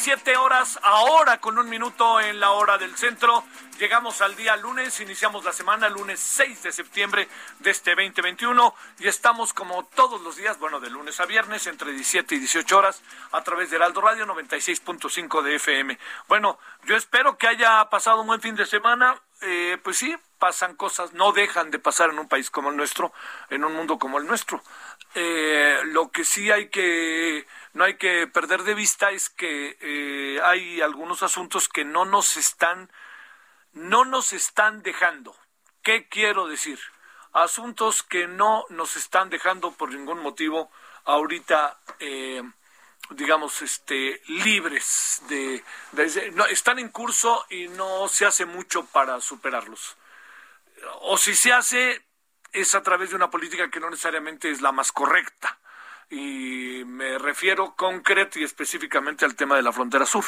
17 horas ahora con un minuto en la hora del centro. Llegamos al día lunes, iniciamos la semana lunes 6 de septiembre de este 2021 y estamos como todos los días, bueno, de lunes a viernes entre 17 y 18 horas a través de Heraldo Radio 96.5 de FM. Bueno, yo espero que haya pasado un buen fin de semana. Eh, pues sí, pasan cosas, no dejan de pasar en un país como el nuestro, en un mundo como el nuestro. Eh, lo que sí hay que no hay que perder de vista es que eh, hay algunos asuntos que no nos están no nos están dejando. ¿Qué quiero decir? Asuntos que no nos están dejando por ningún motivo ahorita eh, digamos este libres de, de- no, están en curso y no se hace mucho para superarlos o si se hace es a través de una política que no necesariamente es la más correcta. Y me refiero concreto y específicamente al tema de la frontera sur.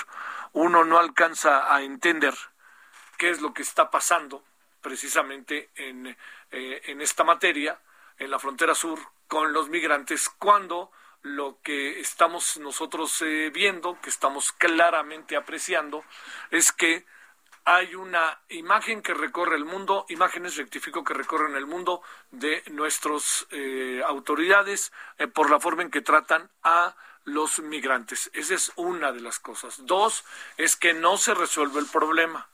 Uno no alcanza a entender qué es lo que está pasando precisamente en, eh, en esta materia, en la frontera sur, con los migrantes, cuando lo que estamos nosotros eh, viendo, que estamos claramente apreciando, es que hay una imagen que recorre el mundo, imágenes, rectifico, que recorren el mundo de nuestras autoridades eh, por la forma en que tratan a los migrantes. Esa es una de las cosas. Dos, es que no se resuelve el problema.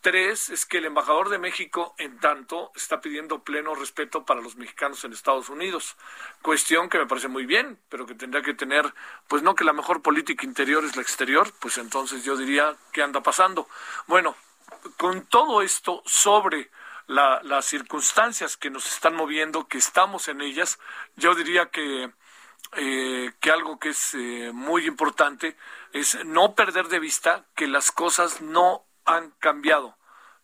Tres, es que el embajador de México, en tanto, está pidiendo pleno respeto para los mexicanos en Estados Unidos. Cuestión que me parece muy bien, pero que tendría que tener, pues no que la mejor política interior es la exterior, pues entonces yo diría, ¿qué anda pasando? Bueno, con todo esto sobre la- las circunstancias que nos están moviendo, que estamos en ellas, yo diría que, eh, que algo que es eh, muy importante es no perder de vista que las cosas no han cambiado.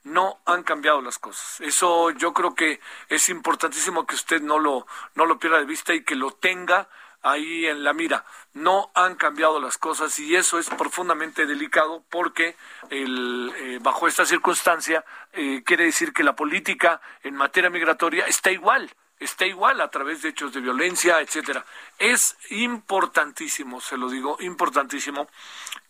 No han cambiado las cosas. Eso yo creo que es importantísimo que usted no lo, no lo pierda de vista y que lo tenga ahí en la mira. No han cambiado las cosas y eso es profundamente delicado porque el, eh, bajo esta circunstancia eh, quiere decir que la política en materia migratoria está igual está igual a través de hechos de violencia, etcétera. Es importantísimo, se lo digo, importantísimo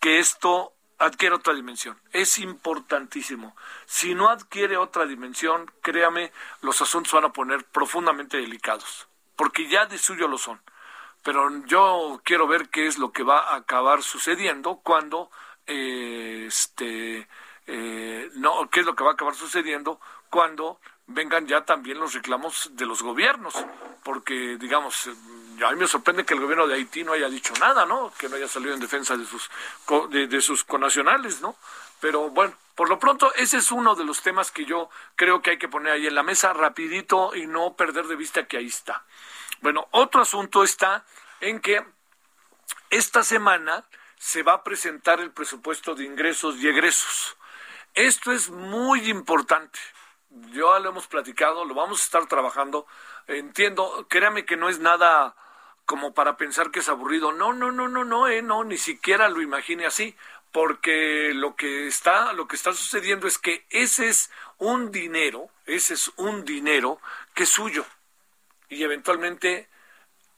que esto adquiera otra dimensión. Es importantísimo. Si no adquiere otra dimensión, créame, los asuntos van a poner profundamente delicados, porque ya de suyo lo son. Pero yo quiero ver qué es lo que va a acabar sucediendo cuando eh, este eh, no qué es lo que va a acabar sucediendo cuando vengan ya también los reclamos de los gobiernos, porque digamos, a mí me sorprende que el gobierno de Haití no haya dicho nada, ¿no? Que no haya salido en defensa de sus de, sus connacionales, ¿no? Pero bueno, por lo pronto ese es uno de los temas que yo creo que hay que poner ahí en la mesa rapidito y no perder de vista que ahí está. Bueno, otro asunto está en que esta semana se va a presentar el presupuesto de ingresos y egresos. Esto es muy importante. Ya lo hemos platicado, lo vamos a estar trabajando. Entiendo, créame que no es nada como para pensar que es aburrido. No, no, no, no, no, eh, no, ni siquiera lo imagine así, porque lo que está lo que está sucediendo es que ese es un dinero, ese es un dinero que es suyo y eventualmente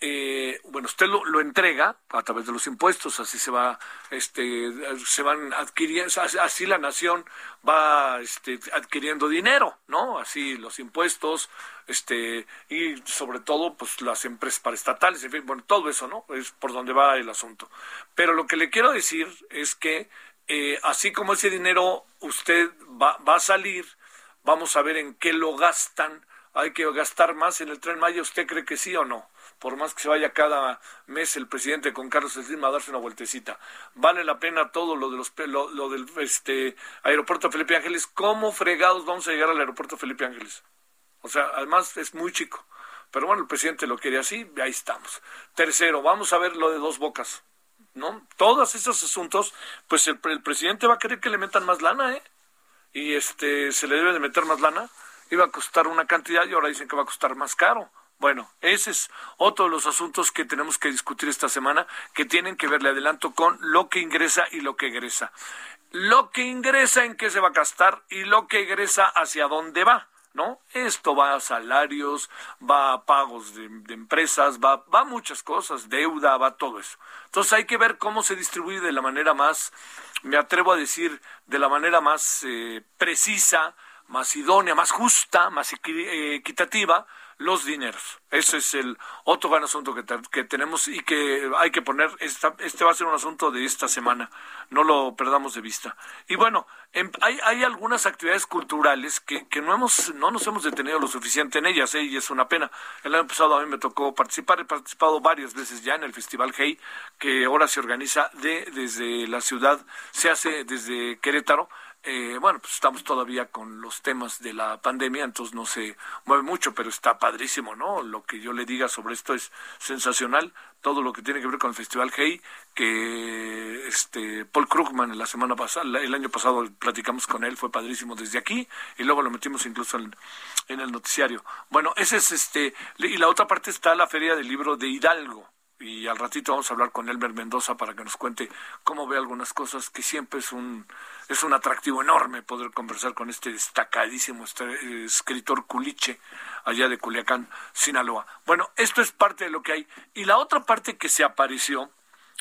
eh, bueno, usted lo, entrega a través de los impuestos, así se va, este, se van adquiriendo, así la nación va este, adquiriendo dinero, ¿no? Así los impuestos, este, y sobre todo, pues las empresas paraestatales, en fin, bueno, todo eso, ¿no? Es por donde va el asunto. Pero lo que le quiero decir es que, eh, así como ese dinero usted va, va a salir, vamos a ver en qué lo gastan, hay que gastar más en el tren Maya, ¿usted cree que sí o no? por más que se vaya cada mes el presidente con Carlos Slim a darse una vueltecita. Vale la pena todo lo de los lo, del este aeropuerto Felipe Ángeles. ¿Cómo fregados vamos a llegar al aeropuerto Felipe Ángeles? O sea, además es muy chico. Pero bueno, el presidente lo quiere así, ahí estamos. Tercero, vamos a ver lo de dos bocas. ¿No? Todos esos asuntos, pues el, el presidente va a querer que le metan más lana, ¿eh? Y este se le debe de meter más lana. Iba a costar una cantidad y ahora dicen que va a costar más caro. Bueno, ese es otro de los asuntos que tenemos que discutir esta semana, que tienen que verle adelanto con lo que ingresa y lo que egresa. Lo que ingresa en qué se va a gastar y lo que egresa hacia dónde va. ¿no? Esto va a salarios, va a pagos de, empresas, va, va a muchas cosas, deuda, va a todo eso. Entonces hay que ver cómo se distribuye de la manera más, me atrevo a decir, de la manera más eh, precisa, más idónea, más justa, más equitativa, los dineros. Ese es el otro gran asunto que, tenemos y que hay que poner. este va a ser un asunto de esta semana. No lo perdamos de vista. Y bueno, em, hay, hay algunas actividades culturales que, que no, hemos, no nos hemos detenido lo suficiente en ellas, ¿eh? y es una pena. El año pasado a mí me tocó participar. He participado varias veces ya en el Festival Hey, que ahora se organiza de, desde la ciudad, se hace desde Querétaro eh, bueno, pues estamos todavía con los temas de la pandemia, entonces no se mueve mucho, pero está padrísimo, ¿no? Lo que yo le diga sobre esto es sensacional. Todo lo que tiene que ver con el Festival Hey, que este Paul Krugman la semana pasada, el año pasado platicamos con él, fue padrísimo desde aquí, y luego lo metimos incluso en, en el noticiario. Bueno, ese es este, y la otra parte está la Feria del Libro de Hidalgo y al ratito vamos a hablar con Elmer Mendoza para que nos cuente cómo ve algunas cosas que siempre es un es un atractivo enorme poder conversar con este destacadísimo escritor culiche allá de Culiacán, Sinaloa. Bueno, esto es parte de lo que hay y la otra parte que se apareció,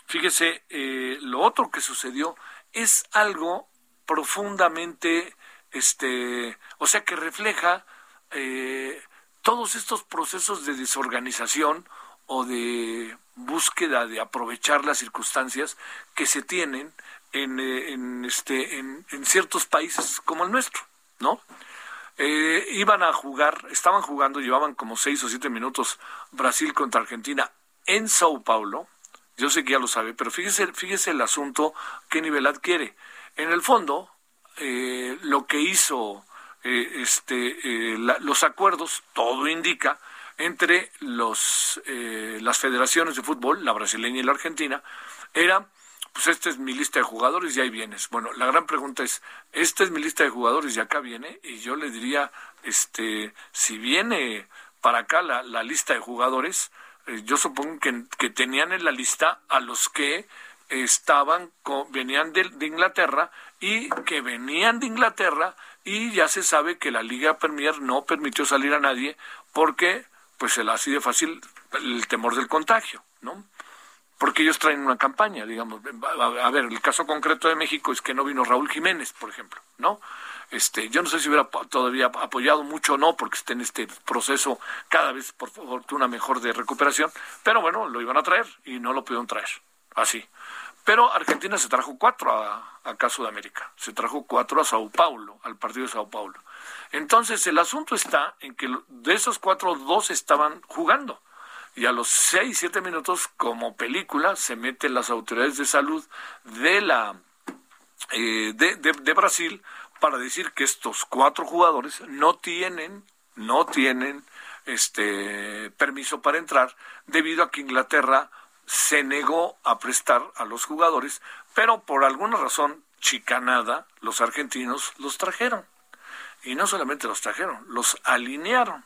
fíjese, eh, lo otro que sucedió es algo profundamente, este, o sea, que refleja eh, todos estos procesos de desorganización o de búsqueda de aprovechar las circunstancias que se tienen en, eh, en este, en, ciertos países como el nuestro, ¿no? Eh, iban a jugar, estaban jugando, llevaban como seis o siete minutos Brasil contra Argentina en Sao Paulo. Yo sé que ya lo sabe, pero fíjese, fíjese el asunto, qué nivel adquiere. En el fondo, eh, lo que hizo este, los acuerdos, todo indica, entre los, las federaciones de fútbol, la brasileña y la argentina, era pues esta es mi lista de jugadores y ahí vienes. Bueno, la gran pregunta es, esta es mi lista de jugadores y acá viene, y yo le diría, este, si viene para acá la, la lista de jugadores, eh, yo supongo que, que, tenían en la lista a los que estaban, venían de, de, Inglaterra y que venían de Inglaterra y ya se sabe que la Liga Premier no permitió salir a nadie porque, pues, se la así de fácil el temor del contagio, ¿no? porque ellos traen una campaña, digamos. A ver, el caso concreto de México es que no vino Raúl Jiménez, por ejemplo, ¿no? Este, yo no sé si hubiera todavía apoyado mucho o no, porque está en este proceso cada vez, por fortuna, mejor de recuperación, pero bueno, lo iban a traer y no lo pudieron traer, así. Pero Argentina se trajo cuatro a, acá a Sudamérica, se trajo cuatro a Sao Paulo, al partido de Sao Paulo. Entonces, el asunto está en que de esos cuatro, dos estaban jugando y a los seis, siete minutos, como película, se meten las autoridades de salud de la eh, de, de, Brasil para decir que estos cuatro jugadores no tienen, no tienen este permiso para entrar, debido a que Inglaterra se negó a prestar a los jugadores, pero por alguna razón chicanada, los argentinos los trajeron. Y no solamente los trajeron, los alinearon.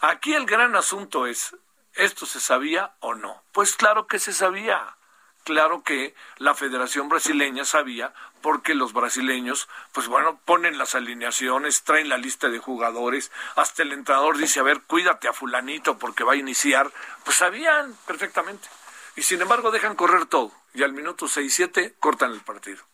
Aquí el gran asunto es, ¿Esto se sabía o no? Pues claro que se sabía. claro que la Federación Brasileña sabía porque los brasileños, pues bueno, ponen las alineaciones, traen la lista de jugadores, hasta el entrenador dice, a ver, cuídate a fulanito porque va a iniciar, pues sabían perfectamente. Y sin embargo dejan correr todo y al minuto 6-7 cortan el partido.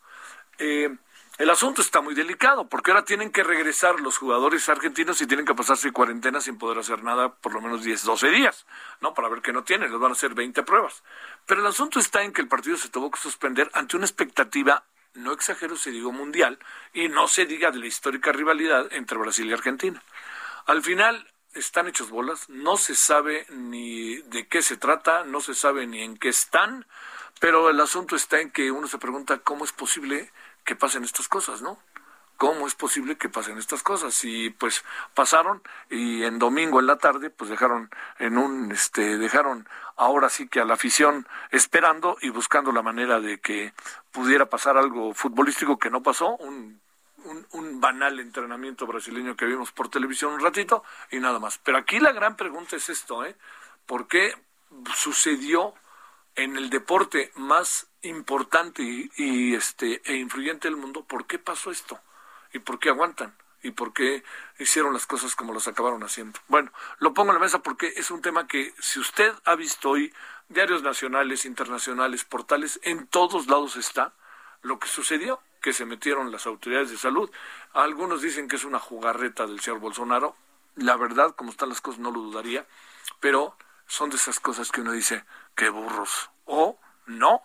Eh, el asunto está muy delicado porque ahora tienen que regresar los jugadores argentinos y tienen que pasarse cuarentena sin poder hacer nada por lo menos 10, 12 días, ¿no? Para ver qué no tienen, les van a hacer 20 pruebas. Pero el asunto está en que el partido se tuvo que suspender ante una expectativa, no exagero se digo mundial, y no se diga de la histórica rivalidad entre Brasil y Argentina. Al final están hechos bolas, no se sabe ni de qué se trata, no se sabe ni en qué están, pero el asunto está en que uno se pregunta cómo es posible que pasen estas cosas, ¿no? ¿Cómo es posible que pasen estas cosas? Y pues pasaron y en domingo en la tarde pues dejaron en un este dejaron ahora sí que a la afición esperando y buscando la manera de que pudiera pasar algo futbolístico que no pasó, un un, un, banal entrenamiento brasileño que vimos por televisión un ratito y nada más. Pero aquí la gran pregunta es esto, ¿eh? ¿Por qué sucedió en el deporte más importante y, este e influyente del mundo, ¿por qué pasó esto? ¿Y por qué aguantan? ¿Y por qué hicieron las cosas como las acabaron haciendo? Bueno, lo pongo en la mesa porque es un tema que si usted ha visto hoy diarios nacionales, internacionales, portales, en todos lados está lo que sucedió, que se metieron las autoridades de salud. Algunos dicen que es una jugarreta del señor Bolsonaro. La verdad, como están las cosas, no lo dudaría, pero son de esas cosas que uno dice, qué burros. O no,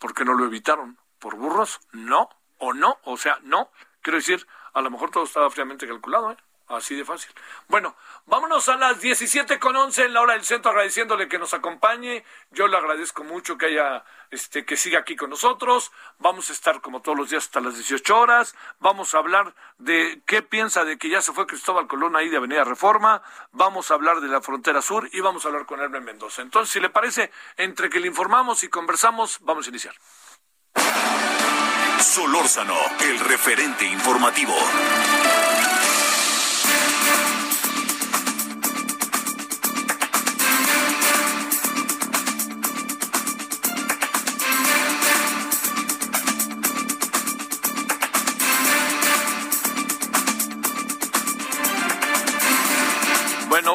porque no lo evitaron. ¿Por burros? No. O no. O sea, no. Quiero decir, a lo mejor todo estaba fríamente calculado, ¿eh? Así de fácil. Bueno, vámonos a las 17 con 11 en la hora del centro agradeciéndole que nos acompañe. Yo le agradezco mucho que haya, este, que siga aquí con nosotros. Vamos a estar como todos los días hasta las 18 horas. Vamos a hablar de qué piensa de que ya se fue Cristóbal Colón ahí de Avenida Reforma. Vamos a hablar de la frontera sur y vamos a hablar con Hermen Mendoza. Entonces, si le parece, entre que le informamos y conversamos, vamos a iniciar. Solórzano, el referente informativo.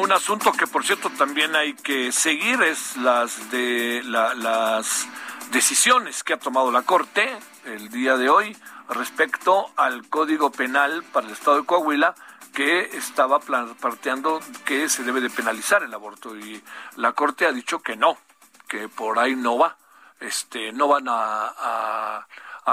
Un asunto que por cierto también hay que seguir es las de las decisiones que ha tomado la Corte el día de hoy respecto al Código Penal para el Estado de Coahuila que estaba planteando que se debe de penalizar el aborto. Y la Corte ha dicho que no, que por ahí no va, este, no van a,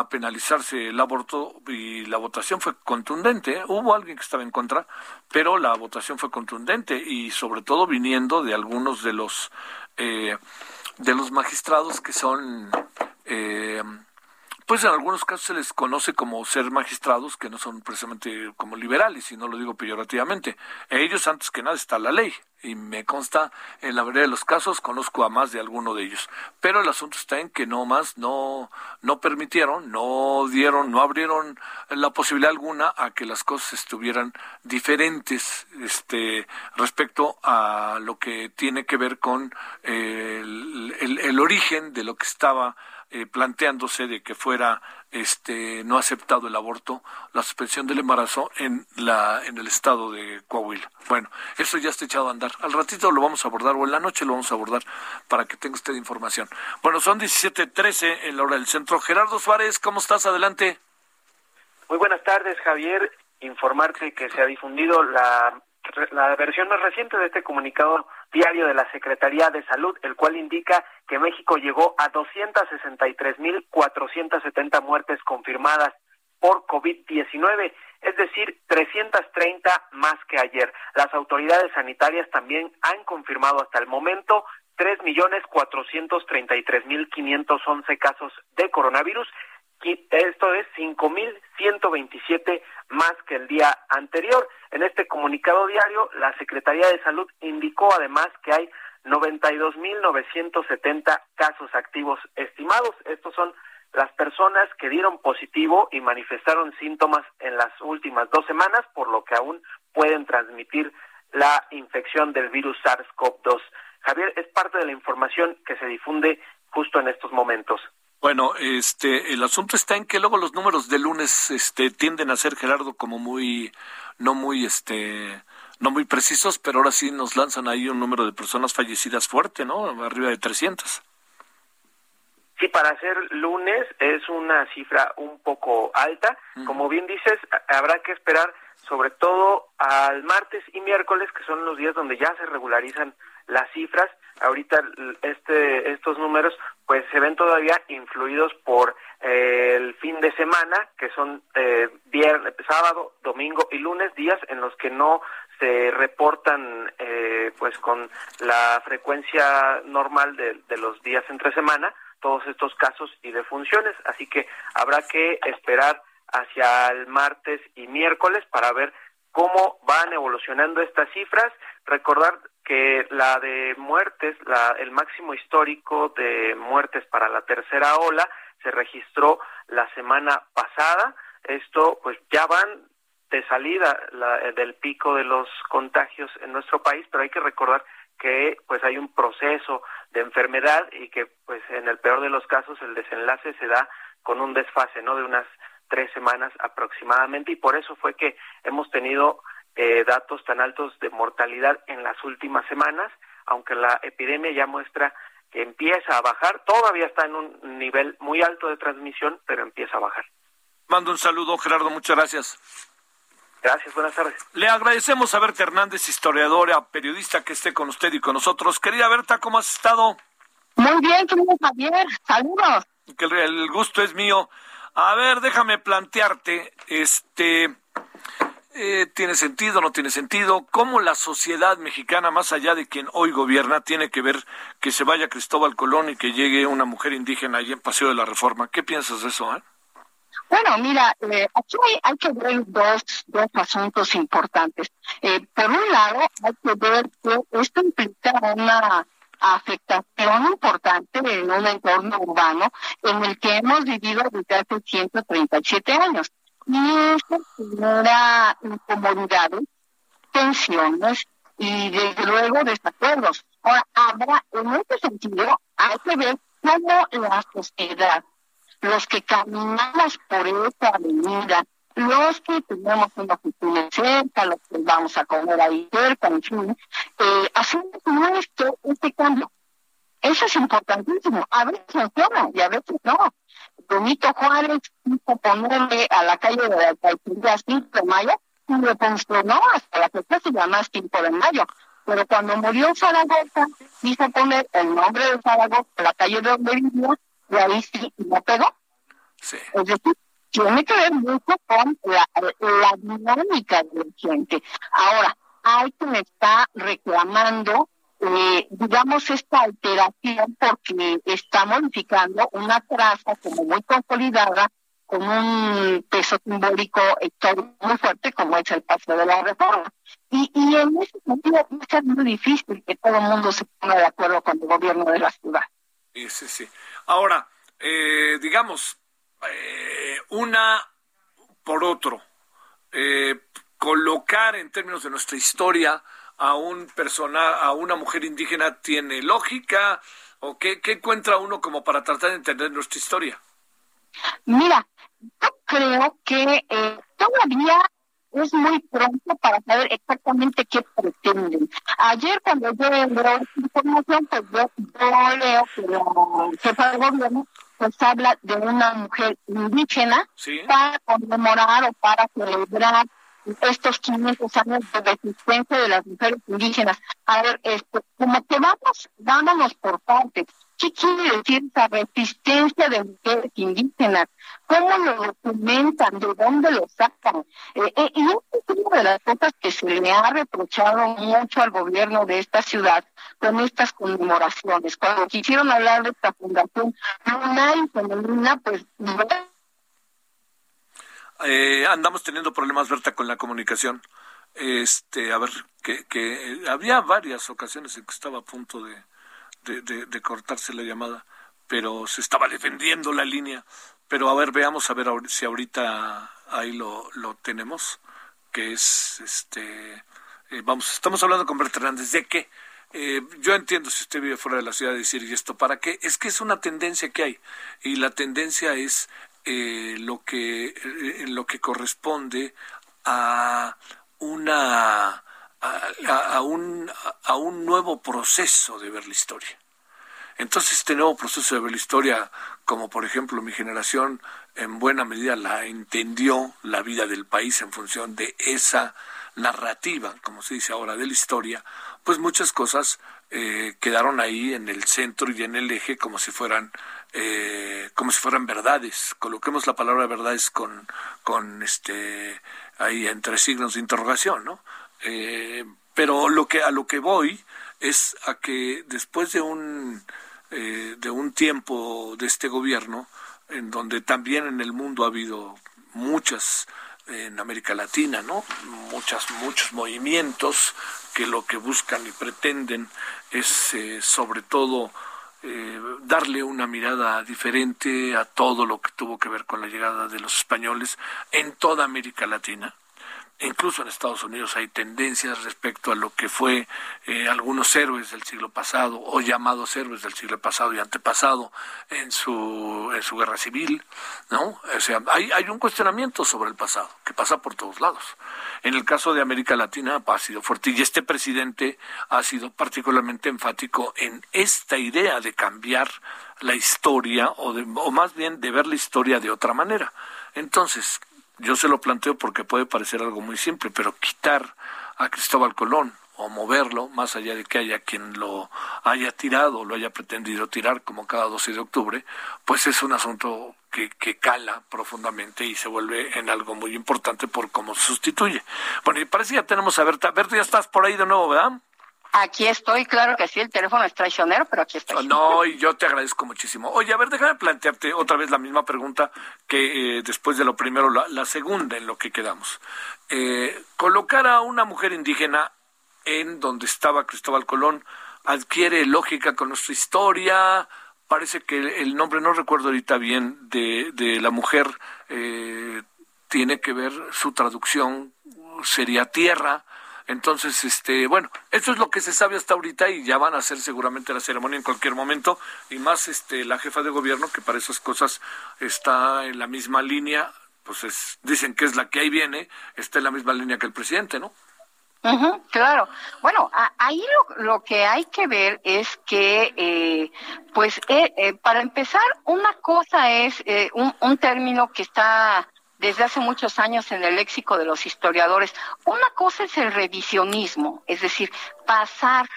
penalizarse el aborto y la votación fue contundente. ¿eh? Hubo alguien que estaba en contra, pero la votación fue contundente y sobre todo viniendo de algunos de los eh, de los magistrados que son eh, pues en algunos casos se les conoce como ser magistrados que no son precisamente como liberales, y no lo digo peyorativamente. ellos, antes que nada, está la ley, y me consta, en la mayoría de los casos, conozco a más de alguno de ellos. Pero el asunto está en que no más, no, no permitieron, no dieron, no abrieron la posibilidad alguna a que las cosas estuvieran diferentes este, respecto a lo que tiene que ver con el, el origen de lo que estaba eh, planteándose de que fuera este no aceptado el aborto, la suspensión del embarazo en la en el estado de Coahuila. Bueno, eso ya está echado a andar. Al ratito lo vamos a abordar o en la noche lo vamos a abordar para que tenga usted información. Bueno, son 17:13 en la hora del centro. Gerardo Suárez, ¿cómo estás? Adelante. Muy buenas tardes, Javier. Informarte que se ha difundido la la versión más reciente de este comunicado diario de la Secretaría de Salud, el cual indica que México llegó a 263.470 muertes confirmadas por COVID-19, es decir, 330 más que ayer. Las autoridades sanitarias también han confirmado hasta el momento 3.433.511 casos de coronavirus esto es 5.127 más que el día anterior. En este comunicado diario, la Secretaría de Salud indicó además que hay 92.970 casos activos estimados. Estos son las personas que dieron positivo y manifestaron síntomas en las últimas dos semanas, por lo que aún pueden transmitir la infección del virus SARS-CoV-2. Javier, es parte de la información que se difunde justo en estos momentos. Bueno, este, el asunto está en que luego los números de lunes, este, tienden a ser Gerardo como muy, no muy, este, no muy precisos, pero ahora sí nos lanzan ahí un número de personas fallecidas fuerte, ¿no? Arriba de 300. Sí, para ser lunes es una cifra un poco alta. Como bien dices, habrá que esperar sobre todo al martes y miércoles, que son los días donde ya se regularizan las cifras. Ahorita este, estos números pues se ven todavía influidos por eh, el fin de semana, que son eh, viernes, sábado, domingo y lunes, días en los que no se reportan eh, pues con la frecuencia normal de, de los días entre semana todos estos casos y defunciones. Así que habrá que esperar hacia el martes y miércoles para ver cómo van evolucionando estas cifras. Recordar que la de muertes, la, el máximo histórico de muertes para la tercera ola se registró la semana pasada. Esto, pues ya van de salida del pico de los contagios en nuestro país, pero hay que recordar que pues hay un proceso de enfermedad y que pues en el peor de los casos el desenlace se da con un desfase, ¿no? De unas tres semanas aproximadamente y por eso fue que hemos tenido eh, datos tan altos de mortalidad en las últimas semanas, aunque la epidemia ya muestra que empieza a bajar, todavía está en un nivel muy alto de transmisión, pero empieza a bajar. Mando un saludo, Gerardo, muchas gracias. Gracias, buenas tardes. Le agradecemos a Berta Hernández, historiadora, periodista, que esté con usted y con nosotros. Querida Berta, ¿cómo has estado? Muy bien, querido Javier, saludos. Que el gusto es mío. A ver, déjame plantearte, este, eh, ¿tiene sentido, no tiene sentido? ¿Cómo la sociedad mexicana, más allá de quien hoy gobierna, tiene que ver que se vaya Cristóbal Colón y que llegue una mujer indígena allí en Paseo de la Reforma? ¿Qué piensas de eso, eh? Bueno, mira, eh, aquí hay, que ver dos, dos asuntos importantes. Eh, por un lado, hay que ver que esto implica una afectación importante en un entorno urbano en el que hemos vivido desde hace 137 años. Y eso genera incomodidades, tensiones y desde luego desacuerdos. Ahora, habrá, en este sentido, hay que ver cómo la sociedad, los que caminamos por esta avenida, los que tenemos una oficina cerca, los que vamos a comer ahí cerca, en fin, eh, hacemos nuestro este cambio. Eso es importantísimo. A veces funciona y a veces no. Benito Juárez quiso ponerle a la calle de la alcaldía 5 de mayo y le funcionó hasta la fecha se llama 5 de mayo. Pero cuando murió Zaragoza, quiso poner el nombre de Zaragoza a la calle de donde vivía y ahí sí no pegó. Sí. Es decir, tiene que ver mucho con la, la dinámica de la gente. Ahora, hay quien está reclamando, eh, digamos, esta alteración porque está modificando una traza como muy consolidada con un peso simbólico histórico muy fuerte como es el paso de la reforma. Y, y en ese sentido es muy difícil que todo el mundo se ponga de acuerdo con el gobierno de la ciudad. Sí, sí, sí. Ahora, eh, digamos, eh, una por otro, eh, colocar en términos de nuestra historia a un persona, a una mujer indígena tiene lógica o qué, qué encuentra uno como para tratar de entender nuestra historia? Mira, yo creo que eh, todavía es muy pronto para saber exactamente qué pretenden. Ayer cuando yo leo información, pues yo, yo leo que la jefa de gobierno pues habla de una mujer indígena para conmemorar o para celebrar estos 500 años de resistencia de las mujeres indígenas. A ver, esto, como que vamos, vámonos por partes. ¿Qué quiere decir esa resistencia de mujeres indígenas? ¿Cómo lo documentan? ¿De dónde lo sacan? Eh, eh, y es una de las cosas que se le ha reprochado mucho al gobierno de esta ciudad con estas conmemoraciones. Cuando quisieron hablar de esta fundación lunar y femenina, pues eh, andamos teniendo problemas, Berta, con la comunicación. Este, a ver, que, que había varias ocasiones en que estaba a punto de, cortarse la llamada, pero se estaba defendiendo la línea. Pero a ver, veamos a ver si ahorita ahí lo, tenemos, que es este, eh, vamos, estamos hablando con Berta Hernández de que eh, yo entiendo si usted vive fuera de la ciudad decir, ¿y esto para qué? Es que es una tendencia que hay. Y la tendencia es eh, lo que eh, lo que corresponde a una a, un a un nuevo proceso de ver la historia. Entonces este nuevo proceso de ver la historia, como por ejemplo mi generación en buena medida la entendió la vida del país en función de esa narrativa, como se dice ahora, de la historia, pues muchas cosas eh, quedaron ahí en el centro y en el eje como si fueran eh, como si fueran verdades. Coloquemos la palabra verdades con, con este ahí entre signos de interrogación, ¿no? Eh, pero lo que a lo que voy es a que después de un de un tiempo de este gobierno en donde también en el mundo ha habido muchas en América Latina, ¿no? Muchas, muchos movimientos que lo que buscan y pretenden es eh, sobre todo eh, darle una mirada diferente a todo lo que tuvo que ver con la llegada de los españoles en toda América Latina incluso en Estados Unidos hay tendencias respecto a lo que fue eh, algunos héroes del siglo pasado o llamados héroes del siglo pasado y antepasado en su en su guerra civil, ¿no? O sea, hay, hay un cuestionamiento sobre el pasado que pasa por todos lados. En el caso de América Latina ha sido fuerte y este presidente ha sido particularmente enfático en esta idea de cambiar la historia o, de, o más bien de ver la historia de otra manera. Entonces, yo se lo planteo porque puede parecer algo muy simple, pero quitar a Cristóbal Colón o moverlo, más allá de que haya quien lo haya tirado lo haya pretendido tirar como cada 12 de octubre, pues es un asunto que, que cala profundamente y se vuelve en algo muy importante por cómo se sustituye. Bueno, y parece que ya tenemos a Berta. Berta, ya estás por ahí de nuevo, ¿verdad? Aquí estoy, claro que sí, el teléfono es traicionero, pero aquí estoy. No, y yo te agradezco muchísimo. Oye, a ver, déjame plantearte otra vez la misma pregunta que eh, después de lo primero, la, segunda en lo que quedamos. Eh, colocar a una mujer indígena en donde estaba Cristóbal Colón adquiere lógica con nuestra historia. Parece que el nombre, no recuerdo ahorita bien, de, de la mujer eh, tiene que ver, su traducción sería tierra entonces, este, bueno, eso es lo que se sabe hasta ahorita y ya van a hacer seguramente la ceremonia en cualquier momento y más este la jefa de gobierno que para esas cosas está en la misma línea, pues dicen que es la que ahí viene, está en la misma línea que el presidente, ¿no? claro. Bueno, ahí lo, lo, que hay que ver es que, eh, pues, eh, eh, para empezar, una cosa es un, un término que está desde hace muchos años en el léxico de los historiadores. Una cosa es el revisionismo, es decir, pasar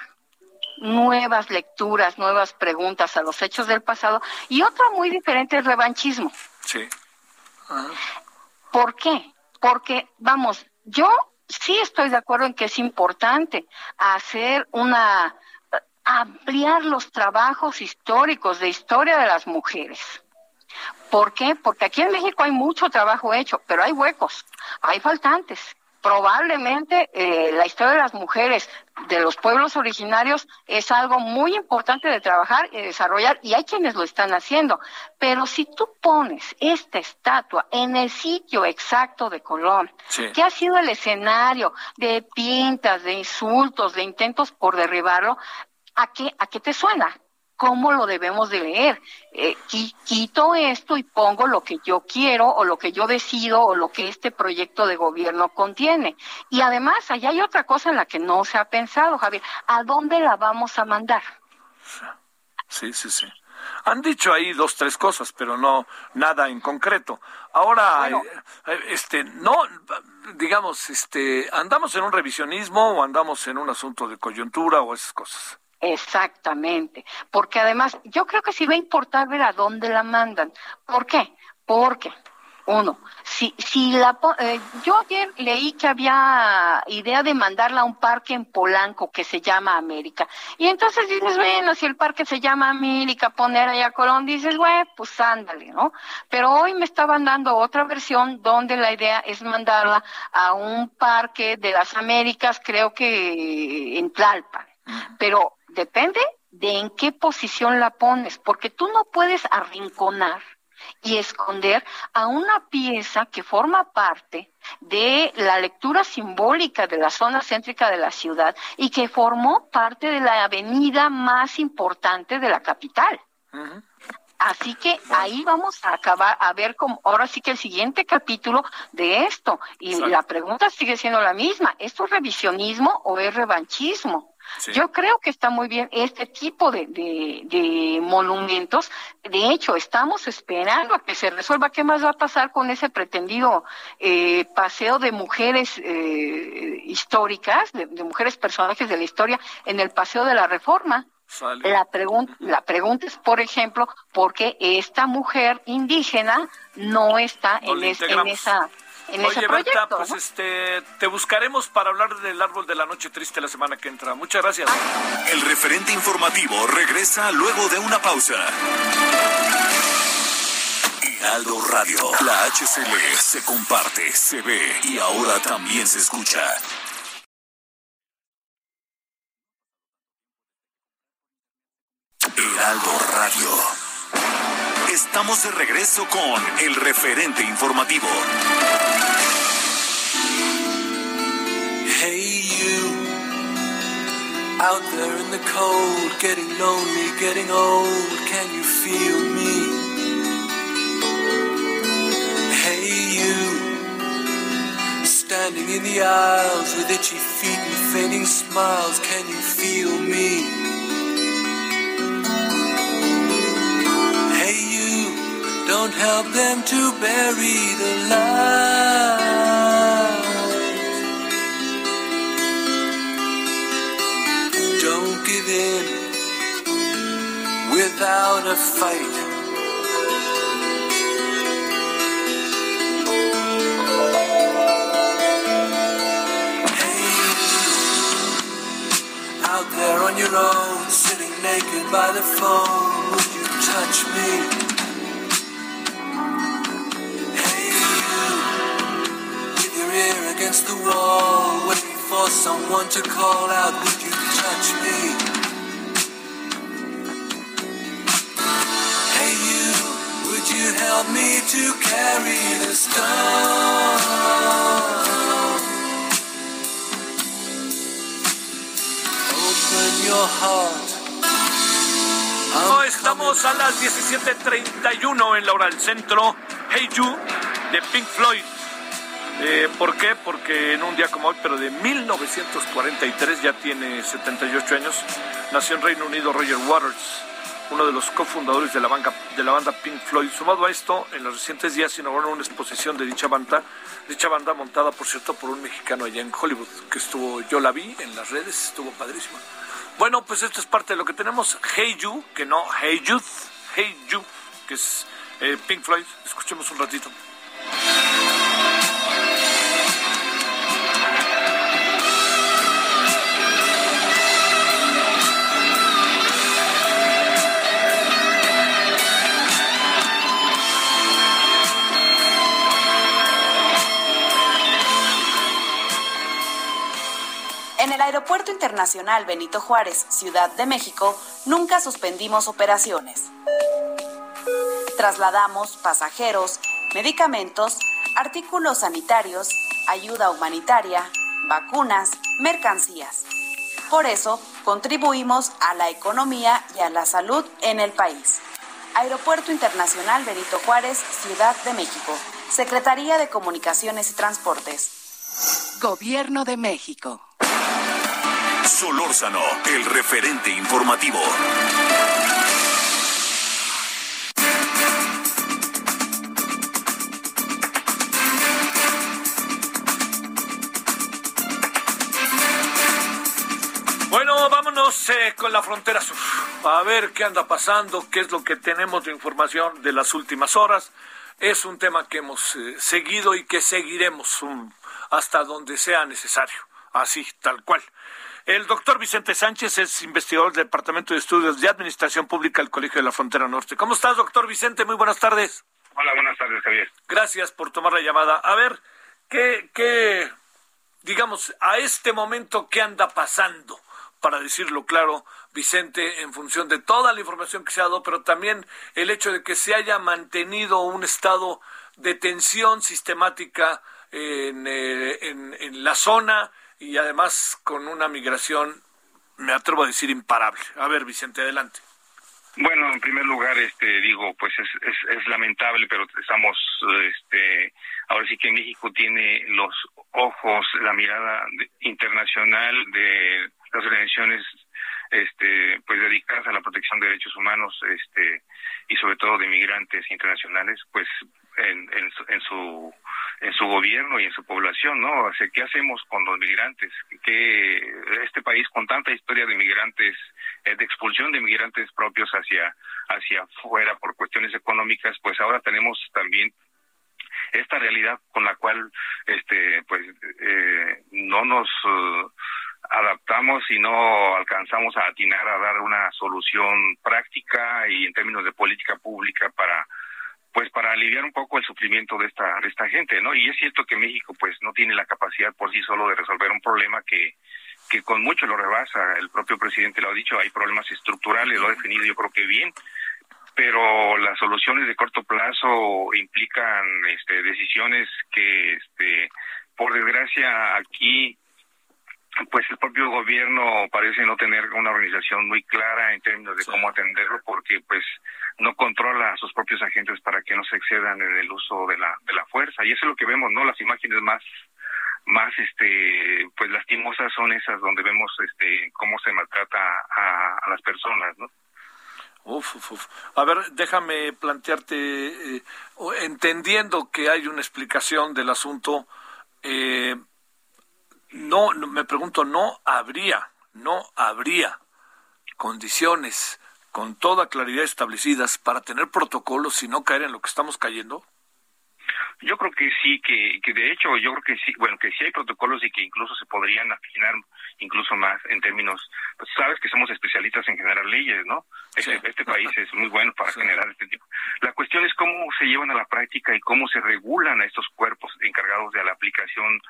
nuevas lecturas, nuevas preguntas a los hechos del pasado, y otra muy diferente es el revanchismo. Sí. ¿Por qué? Porque, vamos, yo sí estoy de acuerdo en que es importante hacer una ampliar los trabajos históricos de historia de las mujeres ¿Por qué? Porque aquí en México hay mucho trabajo hecho, pero hay huecos, hay faltantes. Probablemente eh, la historia de las mujeres de los pueblos originarios es algo muy importante de trabajar y desarrollar y hay quienes lo están haciendo. Pero si tú pones esta estatua en el sitio exacto de Colón, que ha sido el escenario de pintas, de insultos, de intentos por derribarlo, ¿a qué, a qué te suena? Cómo lo debemos de leer. Eh, quito esto y pongo lo que yo quiero o lo que yo decido o lo que este proyecto de gobierno contiene. Y además, allá hay otra cosa en la que no se ha pensado, Javier. ¿A dónde la vamos a mandar? Sí, sí, sí. Han dicho ahí dos, tres cosas, pero no nada en concreto. Ahora, eh, este, no, digamos, este, andamos en un revisionismo o andamos en un asunto de coyuntura o esas cosas. Exactamente, porque además yo creo que sí va a importar ver a dónde la mandan. ¿Por qué? Porque uno, si, si la, eh, yo ayer leí que había idea de mandarla a un parque en Polanco que se llama América. Y entonces dices, bueno, si el parque se llama América, poner allá Colón, dices, güey, pues ándale, ¿no? Pero hoy me estaban dando otra versión donde la idea es mandarla a un parque de las Américas, creo que en Tlalpan. Pero depende de en qué posición la pones, porque tú no puedes arrinconar y esconder a una pieza que forma parte de la lectura simbólica de la zona céntrica de la ciudad y que formó parte de la avenida más importante de la capital. Así que ahí vamos a acabar a ver cómo, ahora sí que el siguiente capítulo de esto. Y la pregunta sigue siendo la misma. ¿Esto es revisionismo o es revanchismo? Yo creo que está muy bien este tipo de, de, monumentos. De hecho, estamos esperando a que se resuelva. Qué más va a pasar con ese pretendido eh, paseo de mujeres eh, históricas, de, mujeres personajes de la historia en el Paseo de la Reforma. La, pregunta, la pregunta es, por ejemplo, ¿por qué esta mujer indígena no está en, en esa Oye, Berta, pues este, te buscaremos para hablar del árbol de la noche triste la semana que entra. Muchas gracias. El referente informativo regresa luego de una pausa. Heraldo Radio, la HCL se comparte, se ve y ahora también se escucha. Heraldo Radio. Estamos de regreso con el referente informativo. Hey you, out there in the cold, getting lonely, getting old, can you feel me? Hey you, standing in the aisles with itchy feet and fainting smiles, can you feel me? Don't help them to bury the light. Don't give in without a fight. Hey, out there on your own, sitting naked by the phone, would you touch me? Against the wall, waiting for someone to call out, would you touch me? help me to carry the stone. Open your heart. Estamos a las 17.31 en la hora del centro. Hey You de Pink Floyd. Eh, ¿Por qué? Porque en un día como hoy, pero de 1943, ya tiene 78 años, nació en Reino Unido Roger Waters uno de los cofundadores de la, banda, de la banda Pink Floyd. Sumado a esto, en los recientes días inauguraron una exposición de dicha banda, dicha banda montada, por cierto, por un mexicano allá en Hollywood, que estuvo, yo la vi en las redes, estuvo padrísima. Bueno, pues esto es parte de lo que tenemos. Hey You, que no Hey Youth, Hey You, que es eh, Pink Floyd. Escuchemos un ratito. Aeropuerto Internacional Benito Juárez, Ciudad de México, nunca suspendimos operaciones. Trasladamos pasajeros, medicamentos, artículos sanitarios, ayuda humanitaria, vacunas, mercancías. Por eso, contribuimos a la economía y a la salud en el país. Aeropuerto Internacional Benito Juárez, Ciudad de México. Secretaría de Comunicaciones y Transportes. Gobierno de México. Solórzano, el referente informativo. Bueno, vámonos eh, con la frontera sur. A ver qué anda pasando, qué es lo que tenemos de información de las últimas horas. Es un tema que hemos eh, seguido y que seguiremos um, hasta donde sea necesario. Así, tal cual. El doctor Vicente Sánchez es investigador del Departamento de Estudios de Administración Pública del Colegio de la Frontera Norte. ¿Cómo estás, doctor Vicente? Muy buenas tardes. Hola, buenas tardes, Javier. Gracias por tomar la llamada. A ver, ¿qué, qué digamos, a este momento, qué anda pasando? Para decirlo claro, Vicente, en función de toda la información que se ha dado, pero también el hecho de que se haya mantenido un estado de tensión sistemática en, eh, en, en la zona y además con una migración, me atrevo a decir, imparable. A ver, Vicente, adelante. Bueno, en primer lugar, este, digo, pues es, es, lamentable, pero estamos, este, ahora sí que México tiene los ojos, la mirada internacional de las organizaciones, este, pues dedicadas a la protección de derechos humanos, este, y sobre todo de migrantes internacionales, pues en, en, en su en su gobierno y en su población, ¿no? O sea, ¿qué hacemos con los migrantes? Que este país con tanta historia de migrantes, eh, de expulsión de migrantes propios hacia hacia afuera por cuestiones económicas, pues ahora tenemos también esta realidad con la cual este pues eh, no nos uh, adaptamos y no alcanzamos a atinar a dar una solución práctica y en términos de política pública para pues para aliviar un poco el sufrimiento de esta de esta gente, ¿no? Y es cierto que México pues no tiene la capacidad por sí solo de resolver un problema que que con mucho lo rebasa, el propio presidente lo ha dicho, hay problemas estructurales, lo ha definido yo creo que bien, pero las soluciones de corto plazo implican este decisiones que este por desgracia aquí pues el propio gobierno parece no tener una organización muy clara en términos de cómo atenderlo porque pues no controla a sus propios agentes para que no se excedan en el uso de la de la fuerza. Y eso es lo que vemos no las imágenes más más este pues lastimosas son esas donde vemos este cómo se maltrata a, a las personas no Uf, uf, uf. A ver, déjame plantearte, eh, entendiendo que hay una explicación del asunto, eh, no, me pregunto, ¿no habría, no habría condiciones con toda claridad establecidas para tener protocolos y no caer en lo que estamos cayendo? Yo creo que sí, que, que de hecho yo creo que sí, bueno, que sí hay protocolos y que incluso se podrían afinar incluso más en términos, pues sabes que somos especialistas en generar leyes, ¿no? Este, este país es muy bueno para generar este tipo. La cuestión es cómo se llevan a la práctica y cómo se regulan a estos cuerpos encargados de la aplicación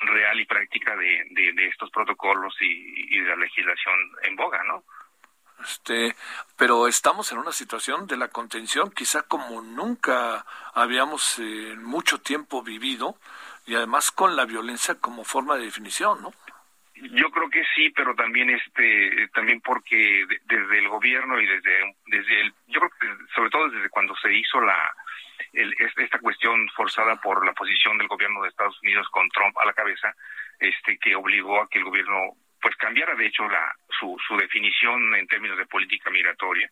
real y práctica de, de, estos protocolos y, y, de la legislación en boga, ¿no? Este, pero estamos en una situación de la contención quizá como nunca habíamos en mucho tiempo vivido y además con la violencia como forma de definición, ¿no? Yo creo que sí, pero también este también porque desde el gobierno y desde desde el yo creo que sobre todo desde cuando se hizo la el, esta cuestión forzada por la posición del gobierno de Estados Unidos con Trump a la cabeza, este que obligó a que el gobierno pues cambiara de hecho la su, su definición en términos de política migratoria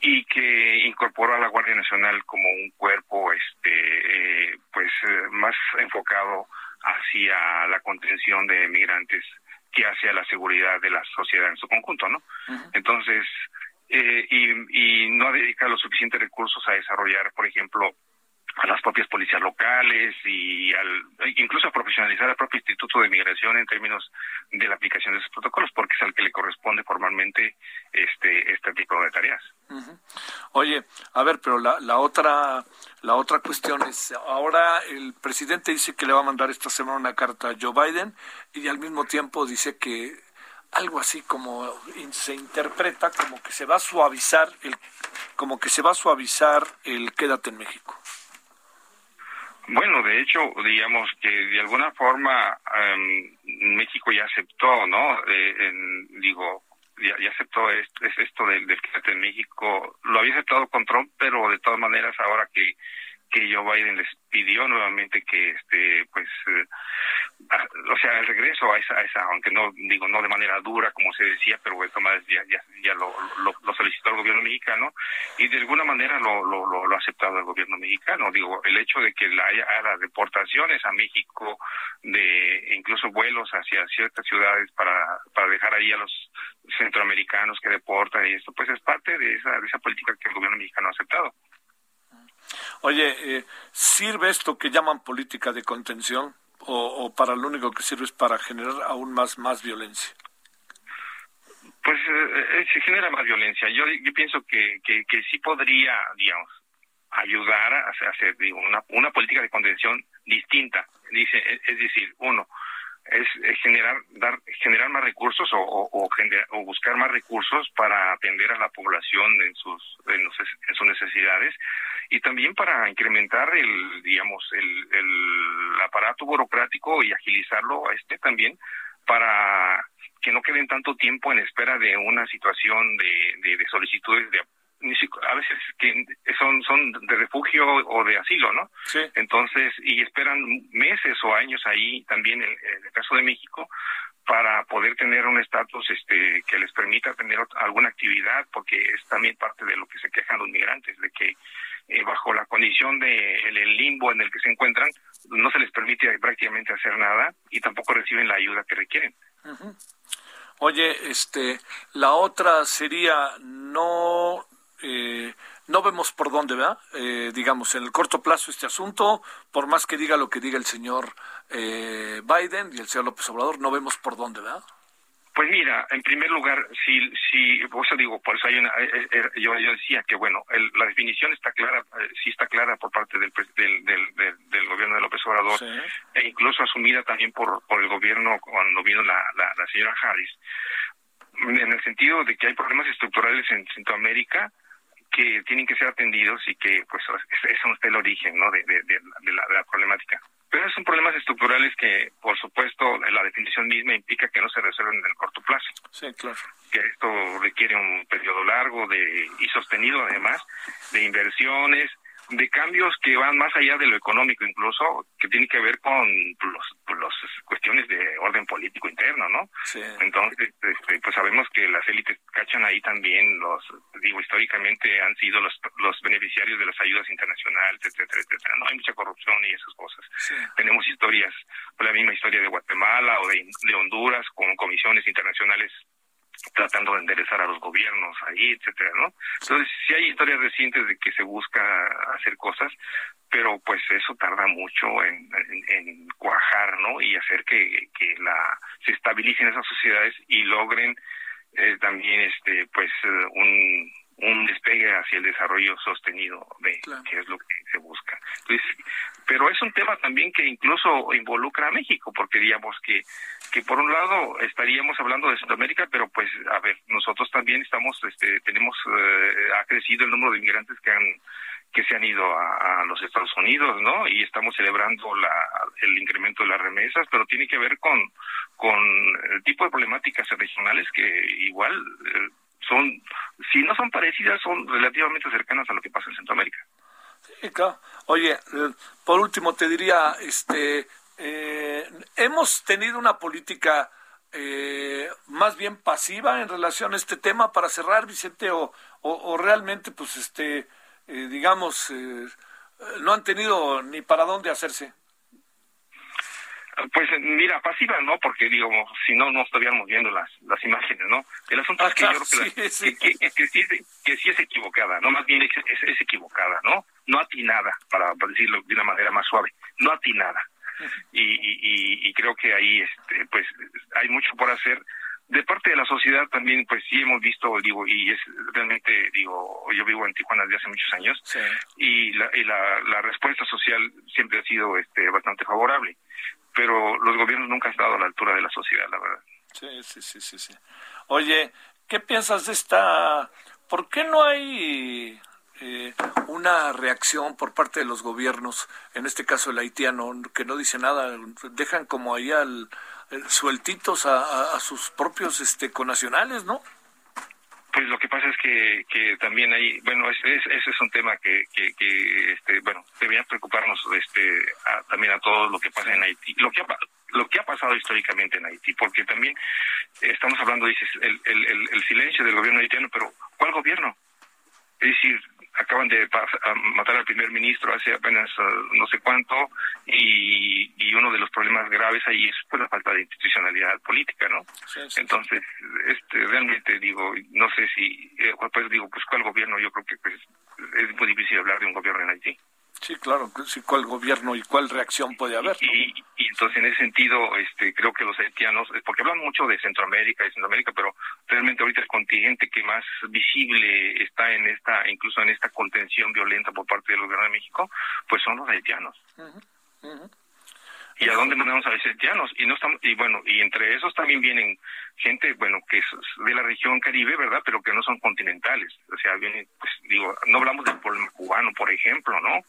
y que incorporó a la Guardia Nacional como un cuerpo este eh, pues eh, más enfocado hacia la contención de migrantes que hacia la seguridad de la sociedad en su conjunto, ¿no? Entonces, eh, y, y no dedica los suficientes recursos a desarrollar, por ejemplo, a las propias policías locales y al, incluso a profesionalizar al propio Instituto de Migración en términos de la aplicación de esos protocolos, porque es al que le corresponde formalmente este este tipo de tareas. Oye, a ver, pero la, la otra la otra cuestión es ahora el presidente dice que le va a mandar esta semana una carta a Joe Biden y al mismo tiempo dice que algo así como se interpreta como que se va a suavizar el como que se va a suavizar el quédate en México. Bueno, de hecho, digamos que de alguna forma um, México ya aceptó, ¿no? Eh, en, digo, ya, ya aceptó esto, es esto del, del quédate en México. Lo había aceptado con Trump, pero de todas maneras ahora que que Joe Biden les pidió nuevamente que este pues eh, o sea el regreso a esa, esa aunque no digo no de manera dura como se decía pero de todas ya, ya, ya lo, lo, solicitó el gobierno mexicano y de alguna manera lo, lo, lo, ha aceptado el gobierno mexicano. Digo el hecho de que haya las deportaciones a México de incluso vuelos hacia ciertas ciudades para para dejar ahí a los centroamericanos que deportan y esto pues es parte de esa de esa política que el gobierno mexicano ha aceptado Oye, eh, ¿sirve esto que llaman política de contención o, para lo único que sirve es para generar aún más, más violencia? Pues eh, eh, se genera más violencia. Yo, yo pienso que, que, sí podría, digamos, ayudar a hacer digo, una, una política de contención distinta. Dice, es decir, uno, es, generar dar generar más recursos o, o, o, buscar más recursos para atender a la población en sus en, en sus necesidades y también para incrementar el digamos el, el aparato burocrático y agilizarlo a este también para que no queden tanto tiempo en espera de una situación de, de, solicitudes de a veces que son son de refugio o de asilo, ¿no? Sí. Entonces, y esperan meses o años ahí también en, en el caso de México para poder tener un estatus este que les permita tener alguna actividad porque es también parte de lo que se quejan los migrantes de que eh, bajo la condición de el, limbo en el que se encuentran no se les permite prácticamente hacer nada y tampoco reciben la ayuda que requieren oye este la otra sería no eh, no vemos por dónde, ¿verdad? Eh, digamos, en el corto plazo este asunto, por más que diga lo que diga el señor eh, Biden y el señor López Obrador, no vemos por dónde, ¿verdad? Pues mira, en primer lugar, si, si, por eso digo, por eso hay una, eh, yo, yo decía que bueno, la definición está clara, sí está clara por parte del, del, del, del, gobierno de López Obrador, e incluso asumida también por, por el gobierno cuando vino la, la, la señora Harris, en el sentido de que hay problemas estructurales en Centroamérica, que tienen que ser atendidos y que pues eso es el origen ¿no? de, de, de, la, de la problemática. Pero son problemas estructurales que, por supuesto, la definición misma implica que no se resuelven en el corto plazo. Sí, claro. Que esto requiere un periodo largo de y sostenido, además, de inversiones, de cambios que van más allá de lo económico incluso, que tiene que ver con los, los cuestiones de orden político interno, ¿no? Sí. Entonces, este, pues sabemos que las élites cachan ahí también los, digo, históricamente han sido los, los beneficiarios de las ayudas internacionales, etcétera, etcétera. No hay mucha corrupción y esas cosas. Sí. Tenemos historias, la misma historia de Guatemala o de, de Honduras con comisiones internacionales tratando de enderezar a los gobiernos ahí, etcétera, ¿no? Entonces, sí hay historias recientes de que se busca hacer cosas, pero pues eso tarda mucho en, en, cuajar, ¿no? Y hacer que, que la se estabilicen esas sociedades y logren eh, también, este, pues, eh, un un despegue hacia el desarrollo sostenido de que es lo que se busca. Entonces, pero es un tema también que incluso involucra a México, porque digamos que que por un lado estaríamos hablando de Centroamérica, pero pues a ver, nosotros también estamos este tenemos eh, ha crecido el número de inmigrantes que han que se han ido a, los Estados Unidos, ¿no? Y estamos celebrando la, el incremento de las remesas, pero tiene que ver con, con el tipo de problemáticas regionales que igual eh, son, si no son parecidas, son relativamente cercanas a lo que pasa en Centroamérica. Claro. Oye, eh, por último te diría, este, eh, hemos tenido una política eh, más bien pasiva en relación a este tema para cerrar, Vicente, o, o, realmente, pues, este, eh, digamos, eh, no han tenido ni para dónde hacerse. Pues mira, pasiva no, porque digo, si no, no estaríamos viendo las, las imágenes, ¿no? El asunto es que yo creo que, sí, que, que, que, sí, que, sí, es equivocada, ¿no? Más bien es, es, equivocada, ¿no? No atinada, para, decirlo de una manera más suave, no atinada. Y, y, y creo que ahí, este, pues, hay mucho por hacer de parte de la sociedad también pues sí hemos visto digo y es realmente digo yo vivo en Tijuana desde hace muchos años sí. y, la, y la, la respuesta social siempre ha sido este bastante favorable pero los gobiernos nunca han estado a la altura de la sociedad, la verdad. Sí, sí, sí, sí. sí. Oye, ¿qué piensas de esta? ¿Por qué no hay eh, una reacción por parte de los gobiernos, en este caso el haitiano, que no dice nada, dejan como ahí al, sueltitos a, a, sus propios este, conacionales, ¿no? Pues lo que pasa es que, que también hay, bueno, es, ese es un tema que, que, este, bueno, debería preocuparnos este, a, también a todo lo que pasa en Haití, lo que ha, lo que ha pasado históricamente en Haití, porque también estamos hablando, dices, el, el, el silencio del gobierno haitiano, pero ¿cuál gobierno? Es decir, acaban de matar al primer ministro hace apenas uh, no sé cuánto y, y, uno de los problemas graves ahí es pues, la falta de institucionalidad política, ¿no? Sí, sí. Entonces, este, realmente digo, no sé si, eh, pues digo, pues cuál gobierno, yo creo que pues, es muy difícil hablar de un gobierno en Haití. Sí, claro, sí, cuál gobierno y cuál reacción puede haber. ¿no? Y, y, entonces en ese sentido, este, creo que los haitianos, porque hablan mucho de Centroamérica y Centroamérica, pero realmente ahorita el contingente que más visible está en esta, incluso en esta contención violenta por parte del gobierno de México, pues son los haitianos. Uh -huh, uh -huh. ¿Y a dónde mandamos a los haitianos? Y no estamos, y bueno, y entre esos también vienen gente, bueno, que es de la región caribe, ¿verdad? Pero que no son continentales. O sea, vienen, pues digo, no hablamos del problema cubano, por ejemplo, ¿no?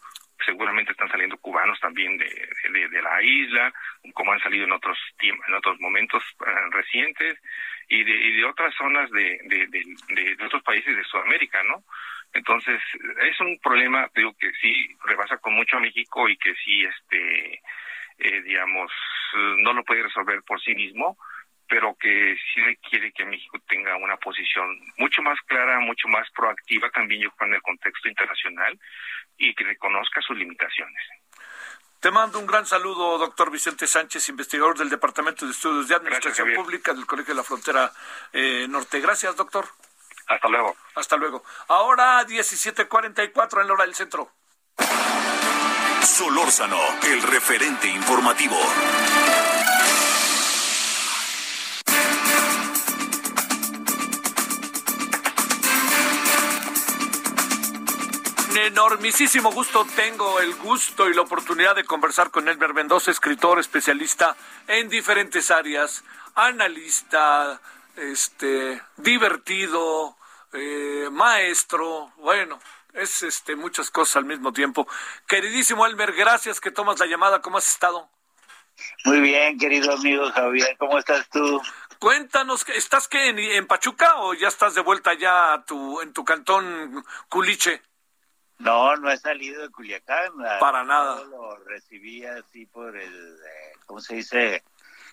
seguramente están saliendo cubanos también de, de, la isla, como han salido en otros en otros momentos eh, recientes y de, y de otras zonas de, de, otros países de Sudamérica, ¿no? Entonces es un problema, digo que sí rebasa con mucho a México y que sí, este, eh, digamos, no lo puede resolver por sí mismo, pero que sí requiere que México tenga una posición mucho más clara, mucho más proactiva también yo en el contexto internacional y que reconozca sus limitaciones. Te mando un gran saludo, doctor Vicente Sánchez, investigador del Departamento de Estudios de Administración Pública del Colegio de la Frontera eh, Norte. Gracias, doctor. Hasta luego. Hasta luego. Ahora 17:44 en la hora del centro. Solórzano, el referente informativo. enormisísimo gusto tengo el gusto y la oportunidad de conversar con Elmer Mendoza, escritor especialista en diferentes áreas, analista, este, divertido, eh, maestro, bueno, es este muchas cosas al mismo tiempo. Queridísimo Elmer, gracias que tomas la llamada, ¿cómo has estado? Muy bien, querido amigo Javier, ¿cómo estás tú? Cuéntanos, ¿estás qué, en, en Pachuca o ya estás de vuelta ya tu, en tu cantón Culiche? No, no he salido de Culiacán. Para nada. Lo recibí así por el, eh, ¿cómo se dice?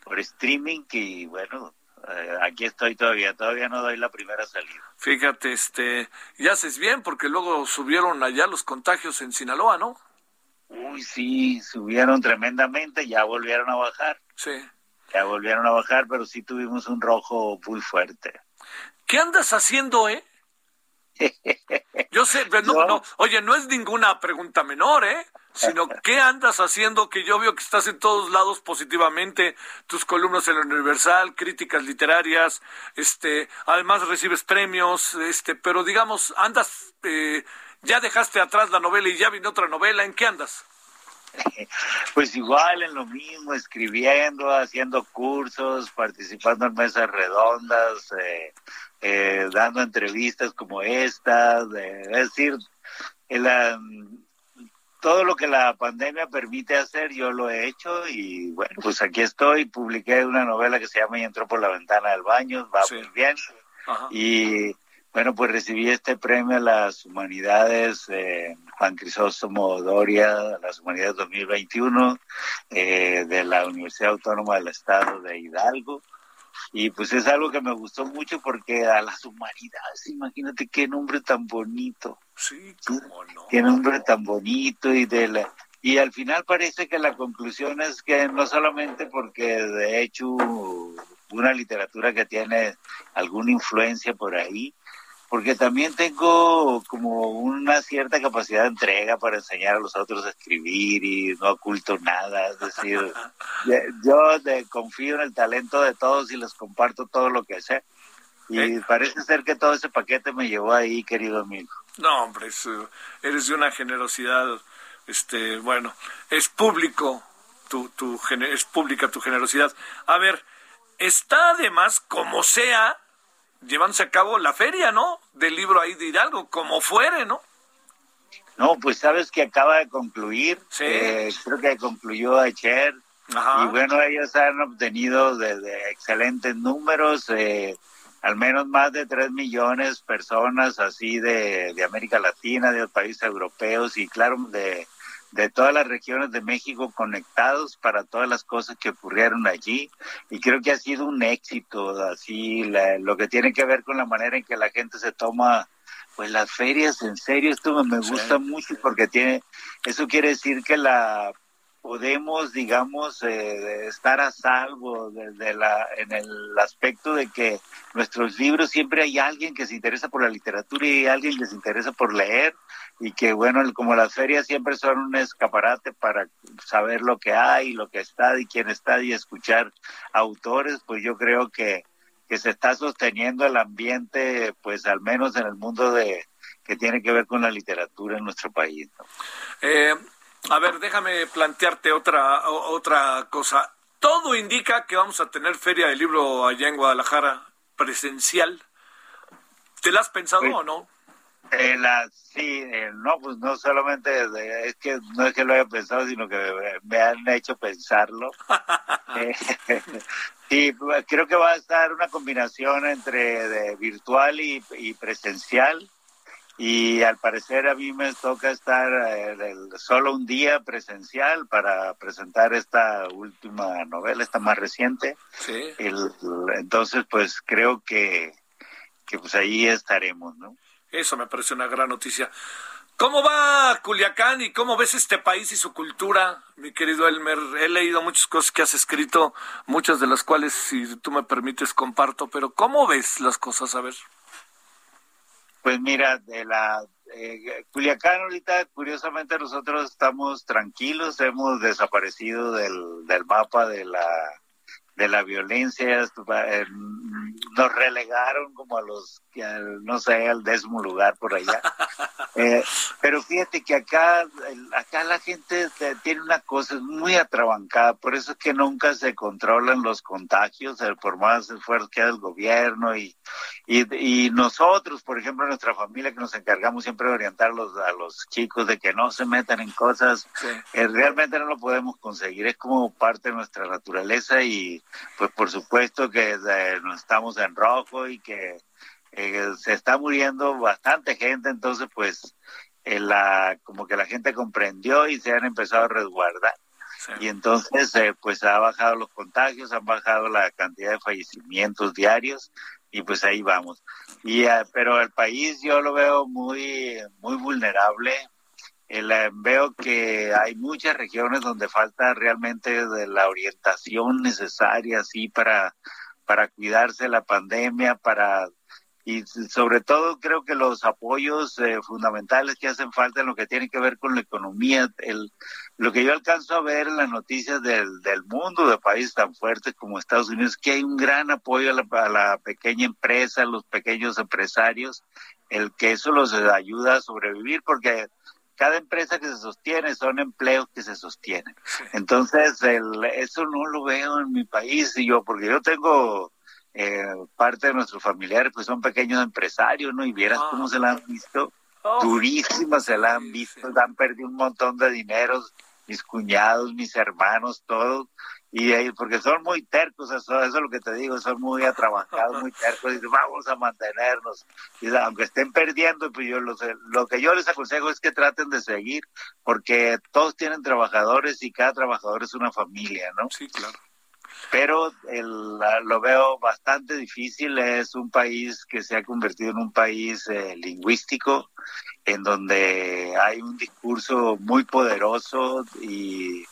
Por streaming y bueno, eh, aquí estoy todavía, todavía no doy la primera salida. Fíjate, este, ya haces bien porque luego subieron allá los contagios en Sinaloa, ¿no? Uy, sí, subieron tremendamente, ya volvieron a bajar. Sí. Ya volvieron a bajar, pero sí tuvimos un rojo muy fuerte. ¿Qué andas haciendo, eh? Yo sé, no, no, oye, no es ninguna pregunta menor, ¿eh? Sino, ¿qué andas haciendo? Que yo veo que estás en todos lados positivamente, tus columnas en la Universal, críticas literarias, este, además recibes premios, este, pero digamos, andas, eh, ya dejaste atrás la novela y ya vino otra novela, ¿en qué andas? Pues igual en lo mismo, escribiendo, haciendo cursos, participando en mesas redondas, eh, eh, dando entrevistas como esta, es decir, todo lo que la pandemia permite hacer, yo lo he hecho y bueno, pues aquí estoy, publiqué una novela que se llama Y entró por la ventana del baño, va muy bien. Y bueno, pues recibí este premio a las humanidades, eh, Juan Crisóstomo Doria, a las humanidades 2021, eh, de la Universidad Autónoma del Estado de Hidalgo. Y pues es algo que me gustó mucho porque a las humanidades, imagínate qué nombre tan bonito. Sí, cómo no. Qué nombre tan bonito y de la... Y al final parece que la conclusión es que no solamente porque de hecho una literatura que tiene alguna influencia por ahí, porque también tengo como una cierta capacidad de entrega para enseñar a los otros a escribir y no oculto nada, es decir, yo confío en el talento de todos y les comparto todo lo que sé. Y eh. parece ser que todo ese paquete me llevó ahí, querido amigo. No, hombre, eres de una generosidad, este, bueno, es público, tu, tu, es pública tu generosidad. A ver, está además, como sea, llevándose a cabo la feria, ¿no? Del libro ahí de Hidalgo, como fuere, ¿no? No, pues sabes que acaba de concluir. Sí. Eh, creo que concluyó ayer. Ajá. Y bueno, ellos han obtenido de, excelentes números, eh, al menos más de tres millones de personas así de, de América Latina, de los países europeos y claro, de de todas las regiones de México conectados para todas las cosas que ocurrieron allí. Y creo que ha sido un éxito así lo que tiene que ver con la manera en que la gente se toma pues las ferias en serio. Esto me, gusta mucho porque tiene eso quiere decir que la podemos digamos eh, estar a salvo desde la en el aspecto de que nuestros libros siempre hay alguien que se interesa por la literatura y alguien que se interesa por leer y que bueno, como las ferias siempre son un escaparate para saber lo que hay, lo que está y quién está y escuchar autores, pues yo creo que, que se está sosteniendo el ambiente, pues al menos en el mundo de que tiene que ver con la literatura en nuestro país. Eh, a ver, déjame plantearte otra, otra cosa. Todo indica que vamos a tener feria del libro allá en Guadalajara presencial. ¿Te la has pensado pues o no? Eh, la, sí, eh, no, pues no solamente es que no es que lo haya pensado, sino que me, han hecho pensarlo. eh, sí, creo que va a estar una combinación entre de virtual y, y presencial y al parecer a mí me toca estar eh, solo un día presencial para presentar esta última novela, esta más reciente. Sí. entonces, pues creo que, que pues ahí estaremos, ¿no? Eso me parece una gran noticia. ¿Cómo va Culiacán y cómo ves este país y su cultura, mi querido Elmer? He leído muchas cosas que has escrito, muchas de las cuales, si tú me permites, comparto, pero ¿cómo ves las cosas? A ver. Pues mira, de la eh, Culiacán ahorita, curiosamente nosotros estamos tranquilos, hemos desaparecido del, del mapa de la de la violencia, eh, nos relegaron como a los, no sé, al décimo lugar por allá. Eh, pero fíjate que acá, acá la gente tiene una cosa muy atrabancada, por eso es que nunca se controlan los contagios, eh, por más esfuerzo que haga el gobierno y, y, nosotros, por ejemplo, nuestra familia que nos encargamos siempre de orientarlos a los chicos de que no se metan en cosas, realmente no lo podemos conseguir, es como parte de nuestra naturaleza y pues por supuesto que estamos en rojo y que eh, se está muriendo bastante gente, entonces pues eh, la, como que la gente comprendió y se han empezado a resguardar. Y entonces eh, pues ha bajado los contagios, han bajado la cantidad de fallecimientos diarios y pues ahí vamos. Y pero el país yo lo veo muy muy vulnerable. Veo que hay muchas regiones donde falta realmente de la orientación necesaria así para para cuidarse la pandemia, para y sobre todo creo que los apoyos eh, fundamentales que hacen falta en lo que tiene que ver con la economía, el, lo que yo alcanzo a ver en las noticias del, del mundo de países tan fuertes como Estados Unidos, que hay un gran apoyo a la, a la pequeña empresa, a los pequeños empresarios, el que eso los ayuda a sobrevivir, porque cada empresa que se sostiene son empleos que se sostienen. Entonces, el, eso no lo veo en mi país, y yo, porque yo tengo eh, parte de nuestros familiares pues son pequeños empresarios, ¿no? Y vieras ah. cómo se la han visto, oh. durísimas se la han visto, han perdido un montón de dinero, mis cuñados, mis hermanos, todos, y ahí, porque son muy tercos, eso, eso es lo que te digo, son muy atrabancados, muy tercos, y vamos a mantenernos, y aunque estén perdiendo, pues yo lo, lo que yo les aconsejo es que traten de seguir, porque todos tienen trabajadores y cada trabajador es una familia, ¿no? Sí, claro pero el, lo veo bastante difícil. Es un país que se ha convertido en un país eh, lingüístico, en donde hay un discurso muy poderoso y,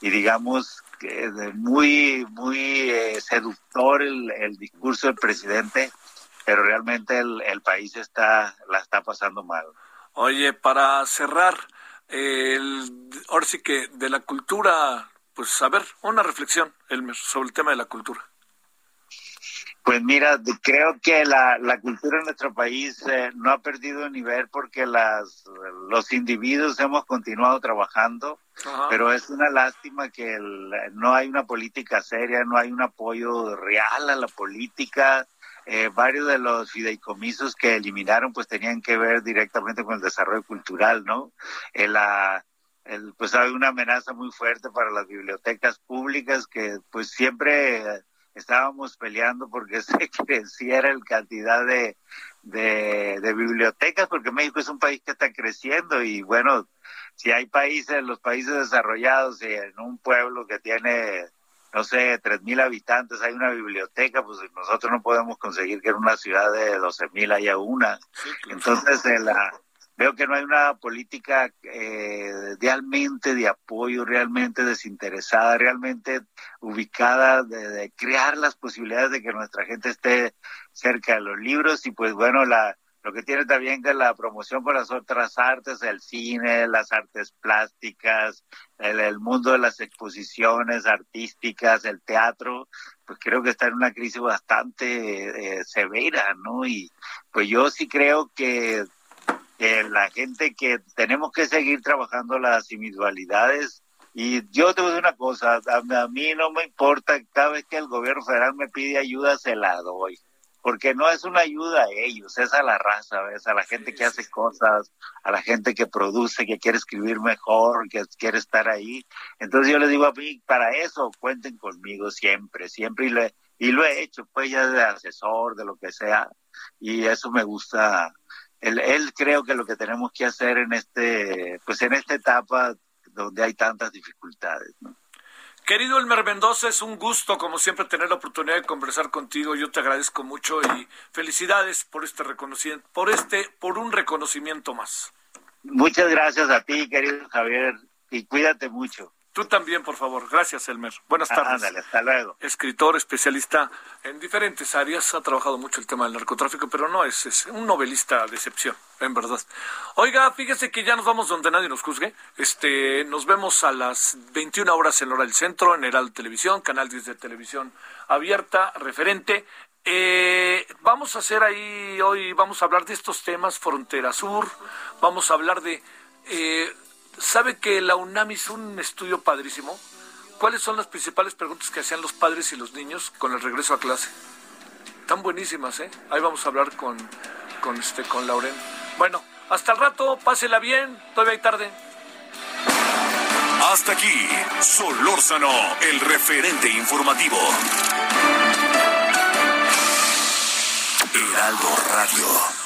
y digamos que muy muy eh, seductor el, el, discurso del presidente, pero realmente el, el país está la está pasando mal. Oye, para cerrar, el, ahora sí que de la cultura pues a ver, una reflexión, Elmer, sobre el tema de la cultura. Pues mira, creo que la, la cultura en nuestro país eh, no ha perdido nivel porque las, los individuos hemos continuado trabajando, pero es una lástima que no hay una política seria, no hay un apoyo real a la política. Eh, varios de los fideicomisos que eliminaron pues tenían que ver directamente con el desarrollo cultural, ¿no? Eh, la, pues hay una amenaza muy fuerte para las bibliotecas públicas que pues siempre estábamos peleando porque se creciera el cantidad de, de, bibliotecas, porque México es un país que está creciendo y bueno, si hay países, los países desarrollados y en un pueblo que tiene, no sé, tres mil habitantes hay una biblioteca, pues nosotros no podemos conseguir que en una ciudad de doce mil haya una. Entonces, la, veo que no hay una política eh, realmente de apoyo, realmente desinteresada, realmente ubicada de, crear las posibilidades de que nuestra gente esté cerca de los libros y pues bueno, la lo que tiene también que la promoción con las otras artes, el cine, las artes plásticas, el, mundo de las exposiciones artísticas, el teatro, pues creo que está en una crisis bastante eh, severa, ¿no? Y pues yo sí creo que que la gente que tenemos que seguir trabajando las individualidades. Y yo te voy a decir una cosa, a, mí no me importa, cada vez que el gobierno federal me pide ayuda, se la doy. porque no es una ayuda a ellos, es a la raza, ¿ves? a la gente que hace cosas, a la gente que produce, que quiere escribir mejor, que quiere estar ahí. Entonces yo les digo a mí, para eso cuenten conmigo siempre, siempre y lo, he, y lo he hecho, pues ya de asesor, de lo que sea, y eso me gusta. Él, él creo que lo que tenemos que hacer en este, pues en esta etapa donde hay tantas dificultades, ¿no? Querido Elmer Mendoza, es un gusto, como siempre, tener la oportunidad de conversar contigo. Yo te agradezco mucho y felicidades por este reconocimiento, por este, por un reconocimiento más. Muchas gracias a ti, querido Javier, y cuídate mucho. Tú también, por favor. Gracias, Elmer. Buenas tardes. Ándale, hasta luego. Escritor, especialista en diferentes áreas. Ha trabajado mucho el tema del narcotráfico, pero no es, es un novelista de excepción, en verdad. Oiga, fíjese que ya nos vamos donde nadie nos juzgue. Este, nos vemos a las 21 horas en hora del centro, en Herald Televisión, canal 10 de televisión abierta, referente. Eh, vamos a hacer ahí hoy, vamos a hablar de estos temas, Frontera Sur, vamos a hablar de... Eh, ¿Sabe que la UNAM hizo un estudio padrísimo? ¿Cuáles son las principales preguntas que hacían los padres y los niños con el regreso a clase? Están buenísimas, ¿eh? Ahí vamos a hablar con, con, este, con Lauren. Bueno, hasta el rato, pásela bien, todavía hay tarde. Hasta aquí, Solórzano, el referente informativo. Heraldo Radio.